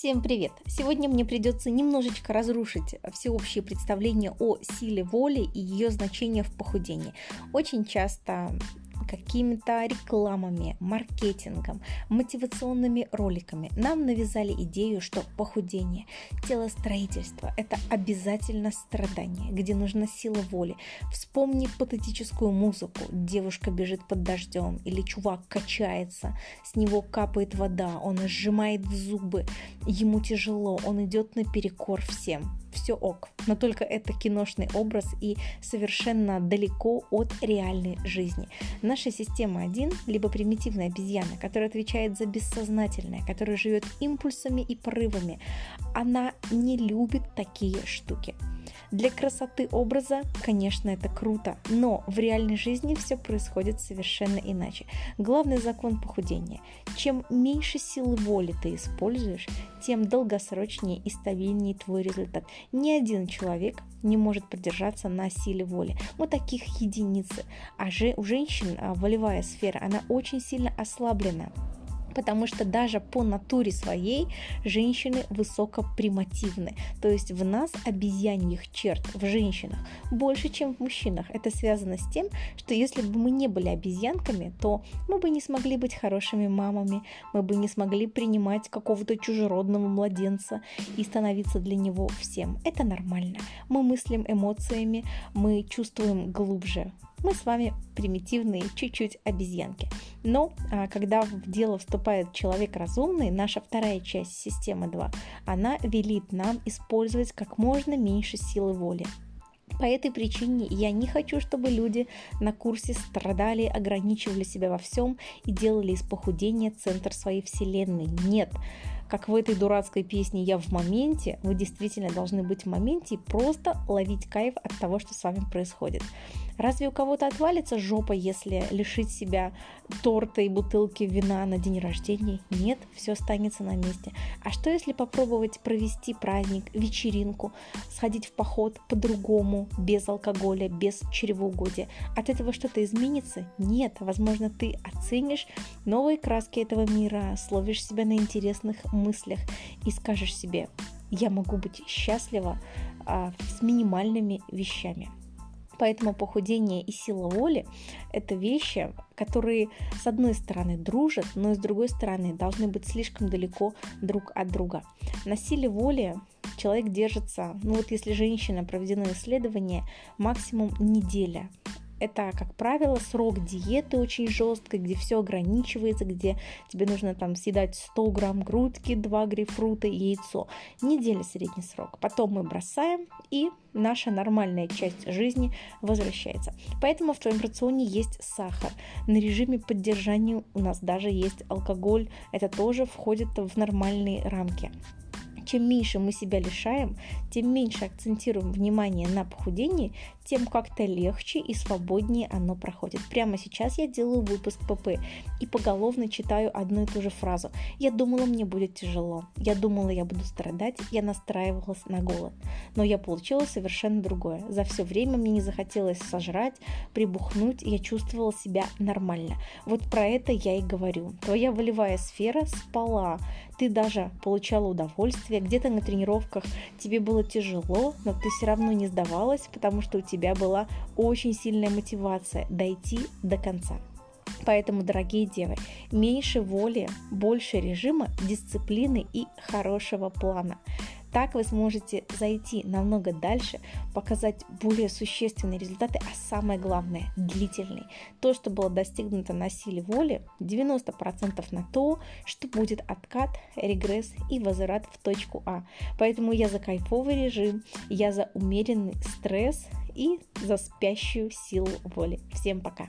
Всем привет! Сегодня мне придется немножечко разрушить всеобщее представление о силе воли и ее значении в похудении. Очень часто какими-то рекламами, маркетингом, мотивационными роликами. Нам навязали идею, что похудение, телостроительство – это обязательно страдание, где нужна сила воли. Вспомни патетическую музыку. «Девушка бежит под дождем» или «Чувак качается», с него капает вода, он сжимает зубы, ему тяжело, он идет наперекор всем все ок. Но только это киношный образ и совершенно далеко от реальной жизни. Наша система один, либо примитивная обезьяна, которая отвечает за бессознательное, которая живет импульсами и порывами, она не любит такие штуки. Для красоты образа, конечно, это круто, но в реальной жизни все происходит совершенно иначе. Главный закон похудения. Чем меньше силы воли ты используешь, тем долгосрочнее и стабильнее твой результат. Ни один человек не может продержаться на силе воли. Вот таких единицы. А же, у женщин а, волевая сфера, она очень сильно ослаблена потому что даже по натуре своей женщины высокопримативны. То есть в нас обезьяньих черт в женщинах больше, чем в мужчинах. Это связано с тем, что если бы мы не были обезьянками, то мы бы не смогли быть хорошими мамами, мы бы не смогли принимать какого-то чужеродного младенца и становиться для него всем. Это нормально. Мы мыслим эмоциями, мы чувствуем глубже. Мы с вами примитивные чуть-чуть обезьянки. Но а, когда в дело вступает человек разумный, наша вторая часть системы 2, она велит нам использовать как можно меньше силы воли. По этой причине я не хочу, чтобы люди на курсе страдали, ограничивали себя во всем и делали из похудения центр своей вселенной. Нет, как в этой дурацкой песне «Я в моменте», вы действительно должны быть в моменте и просто ловить кайф от того, что с вами происходит. Разве у кого-то отвалится жопа, если лишить себя торта и бутылки вина на день рождения? Нет, все останется на месте. А что если попробовать провести праздник, вечеринку, сходить в поход по-другому, без алкоголя, без чревоугодия? От этого что-то изменится? Нет, возможно, ты оценишь новые краски этого мира, словишь себя на интересных мыслях и скажешь себе, я могу быть счастлива а, с минимальными вещами. Поэтому похудение и сила воли – это вещи, которые с одной стороны дружат, но с другой стороны должны быть слишком далеко друг от друга. На силе воли человек держится, ну вот если женщина проведено исследование, максимум неделя это, как правило, срок диеты очень жесткой, где все ограничивается, где тебе нужно там съедать 100 грамм грудки, 2 грейпфрута и яйцо. Неделя средний срок. Потом мы бросаем, и наша нормальная часть жизни возвращается. Поэтому в твоем рационе есть сахар. На режиме поддержания у нас даже есть алкоголь. Это тоже входит в нормальные рамки чем меньше мы себя лишаем, тем меньше акцентируем внимание на похудении, тем как-то легче и свободнее оно проходит. Прямо сейчас я делаю выпуск ПП и поголовно читаю одну и ту же фразу. Я думала, мне будет тяжело. Я думала, я буду страдать. Я настраивалась на голод. Но я получила совершенно другое. За все время мне не захотелось сожрать, прибухнуть, я чувствовала себя нормально. Вот про это я и говорю. Твоя волевая сфера спала. Ты даже получала удовольствие. Где-то на тренировках тебе было тяжело, но ты все равно не сдавалась, потому что у тебя была очень сильная мотивация дойти до конца. Поэтому, дорогие девы, меньше воли, больше режима, дисциплины и хорошего плана. Так вы сможете зайти намного дальше, показать более существенные результаты, а самое главное – длительный. То, что было достигнуто на силе воли, 90% на то, что будет откат, регресс и возврат в точку А. Поэтому я за кайфовый режим, я за умеренный стресс и за спящую силу воли. Всем пока!